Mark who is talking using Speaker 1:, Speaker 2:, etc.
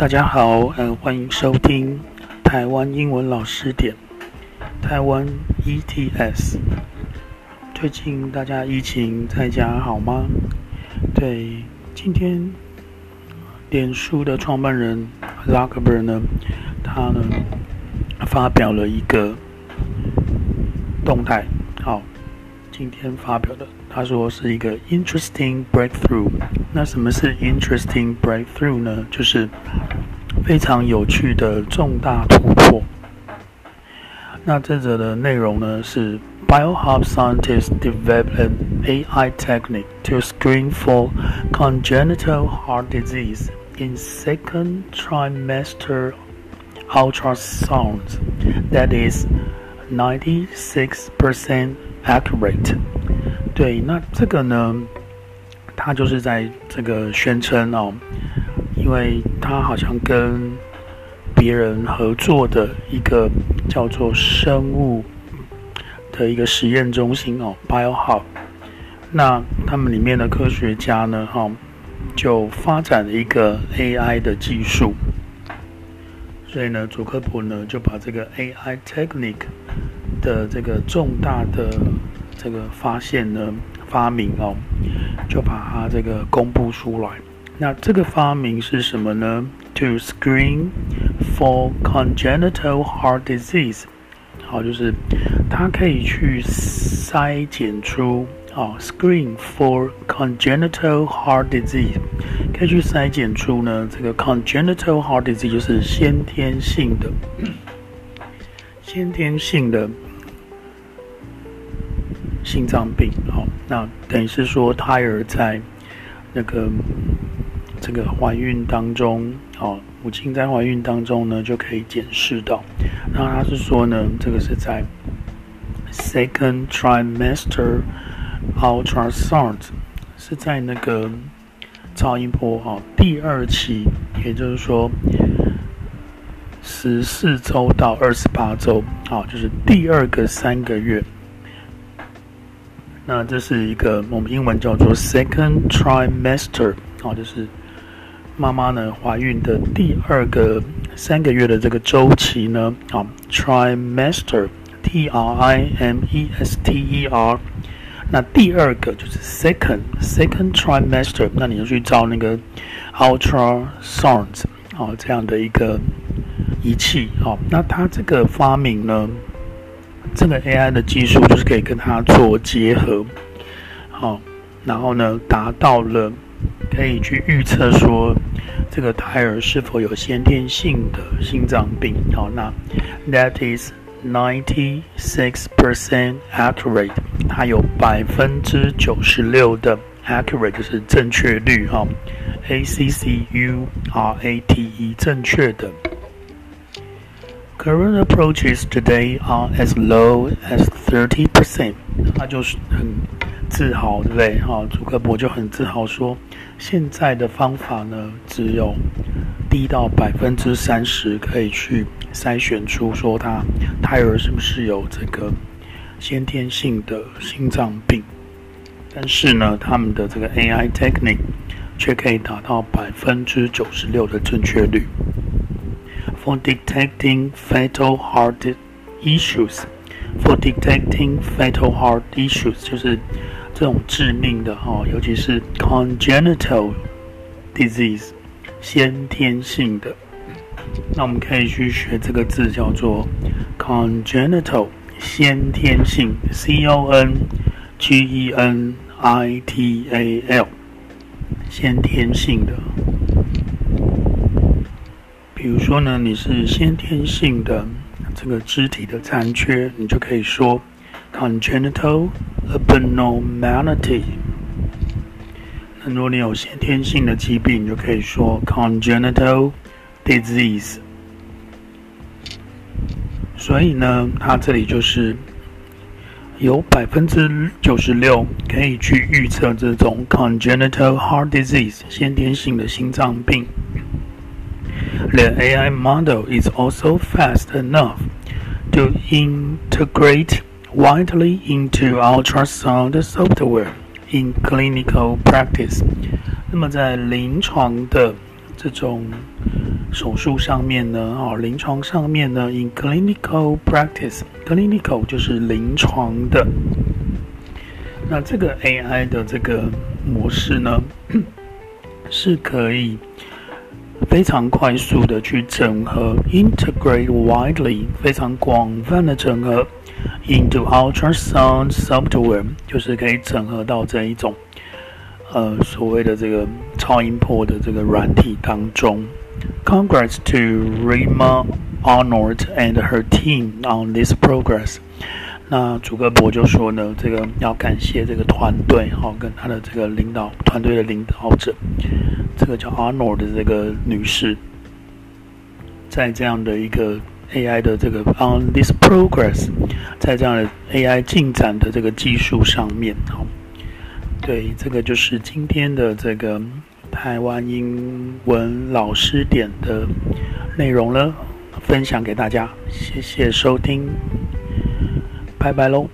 Speaker 1: 大家好，嗯，欢迎收听台湾英文老师点，台湾 ETS。最近大家疫情在家好吗？对，今天脸书的创办人扎克伯呢，他呢发表了一个动态，好，今天发表的。他说是一个 interesting breakthrough。那什么是 interesting breakthrough 呢？就是非常有趣的重大突破。那这则的内容呢是 Biohub scientists develop an AI technique to screen for congenital heart disease in second trimester ultrasounds that is 96% accurate。对，那这个呢，他就是在这个宣称哦， 因为他好像跟别人合作的一个叫做生物的一个实验中心哦，Biohub，那他们里面的科学家呢，哈、就发展了一个 AI 的技术，所以呢，祖克普呢就把这个 AI technique 的这个重大的。这个发现呢，发明哦，就把它这个公布出来。那这个发明是什么呢？To screen for congenital heart disease，好，就是它可以去筛检出啊，screen for congenital heart disease，可以去筛检出呢，这个 congenital heart disease 就是先天性的，先天性的。心脏病，好，那等于是说胎儿在那个这个怀孕当中，哦，母亲在怀孕当中呢，就可以检视到。那他是说呢，这个是在 second trimester ultrasound，是在那个超音波哈第二期，也就是说十四周到二十八周，好，就是第二个三个月。那这是一个我们英文叫做 second trimester，哦，就是妈妈呢怀孕的第二个三个月的这个周期呢，啊，trimester，T R I M E S T E R，那第二个就是 second，second trimester，那你就去照那个 ultrasound，哦，这样的一个仪器，哦，那它这个发明呢？这个 AI 的技术就是可以跟它做结合，好，然后呢，达到了可以去预测说这个胎儿是否有先天性的心脏病，好，那 that is ninety six percent accurate，它有百分之九十六的 accurate 就是正确率，哈，A C C U R A T E 正确的。Current approaches today are as low as thirty percent。他就是很 自豪，对不对？哈，朱克伯就很自豪说，现在的方法呢，只有低到百分之三十可以去筛选出说他胎儿是不是有这个先天性的心脏病。但是呢，他们的这个 AI technique 却可以达到百分之九十六的正确率。For detecting fatal heart issues, for detecting fatal heart issues 就是这种致命的哈，尤其是 congenital disease 先天性的。那我们可以去学这个字叫做 congenital 先天性，C O N G E N I T A L 先天性的。比如说呢，你是先天性的这个肢体的残缺，你就可以说 congenital abnormality。那如果你有先天性的疾病，你就可以说 congenital disease。所以呢，它这里就是有百分之九十六可以去预测这种 congenital heart disease 先天性的心脏病。The AI model is also fast enough to integrate widely into ultrasound software in clinical practice。那么在临床的这种手术上面呢，哦，临床上面呢，in clinical practice，clinical 就是临床的。那这个 AI 的这个模式呢，是可以非常快速的去整合，integrate widely，非常广泛的整合，into ultrasound software，就是可以整合到这一种，呃，所谓的这个超音波的这个软体当中。Congrats to Rima Arnold and her team on this progress。那祖克伯就说呢，这个要感谢这个团队，好，跟他的这个领导团队的领导者，这个叫 Arnold 的这个女士，在这样的一个 AI 的这个 on this progress，在这样的 AI 进展的这个技术上面，好，对，这个就是今天的这个。台湾英文老师点的内容了，分享给大家，谢谢收听，拜拜喽。